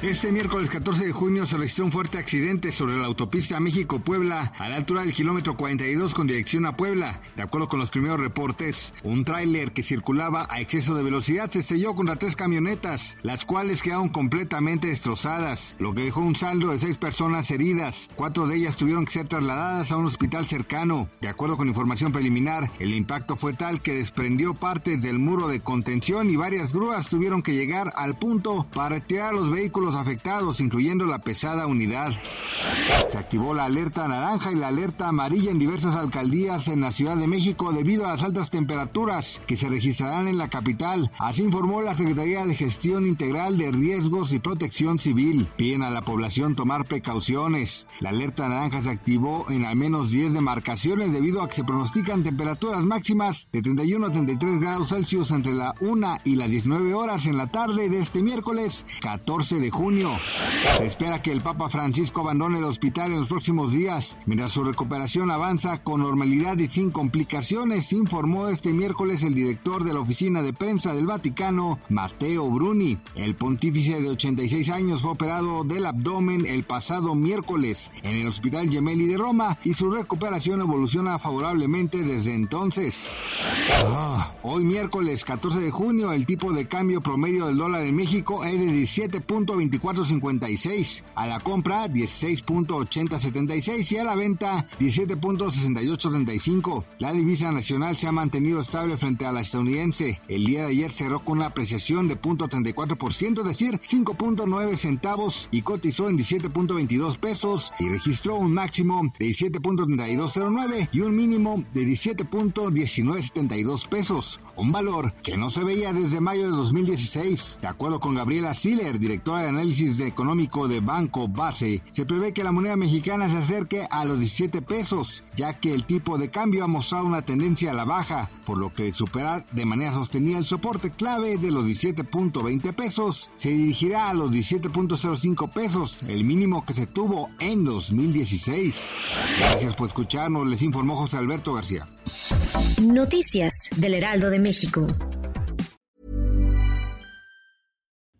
Este miércoles 14 de junio se registró un fuerte accidente sobre la autopista México-Puebla a la altura del kilómetro 42 con dirección a Puebla. De acuerdo con los primeros reportes, un tráiler que circulaba a exceso de velocidad se estrelló contra tres camionetas, las cuales quedaron completamente destrozadas, lo que dejó un saldo de seis personas heridas. Cuatro de ellas tuvieron que ser trasladadas a un hospital cercano. De acuerdo con información preliminar, el impacto fue tal que desprendió partes del muro de contención y varias grúas tuvieron que llegar al punto para retirar los vehículos afectados, incluyendo la pesada unidad. Se activó la alerta naranja y la alerta amarilla en diversas alcaldías en la Ciudad de México debido a las altas temperaturas que se registrarán en la capital. Así informó la Secretaría de Gestión Integral de Riesgos y Protección Civil. Piden a la población tomar precauciones. La alerta naranja se activó en al menos 10 demarcaciones debido a que se pronostican temperaturas máximas de 31 a 33 grados Celsius entre la 1 y las 19 horas en la tarde de este miércoles 14 de junio. Se espera que el Papa Francisco abandone el hospital en los próximos días, mientras su recuperación avanza con normalidad y sin complicaciones, informó este miércoles el director de la oficina de prensa del Vaticano, Matteo Bruni. El pontífice de 86 años fue operado del abdomen el pasado miércoles en el Hospital Gemelli de Roma y su recuperación evoluciona favorablemente desde entonces. Ah, hoy miércoles 14 de junio el tipo de cambio promedio del dólar en México es de 17.2456, a la compra 16.8076 y a la venta 17.6835. La divisa nacional se ha mantenido estable frente a la estadounidense. El día de ayer cerró con una apreciación de 0.34%, es decir, 5.9 centavos y cotizó en 17.22 pesos y registró un máximo de 17.3209 y un mínimo de 17.1972 pesos, un valor que no se veía desde mayo de 2016. De acuerdo con Gabriela Siller, directora de análisis económico de Banco Base, se prevé que la moneda mexicana se acerque a los 17 pesos, ya que el tipo de cambio ha mostrado una tendencia a la baja, por lo que superar de manera sostenida el soporte clave de los 17.20 pesos se dirigirá a los 17.05 pesos, el mínimo que se tuvo en 2016. Gracias por escucharnos, les informó José Alberto García. Noticias del Heraldo de México.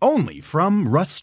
Only from Rust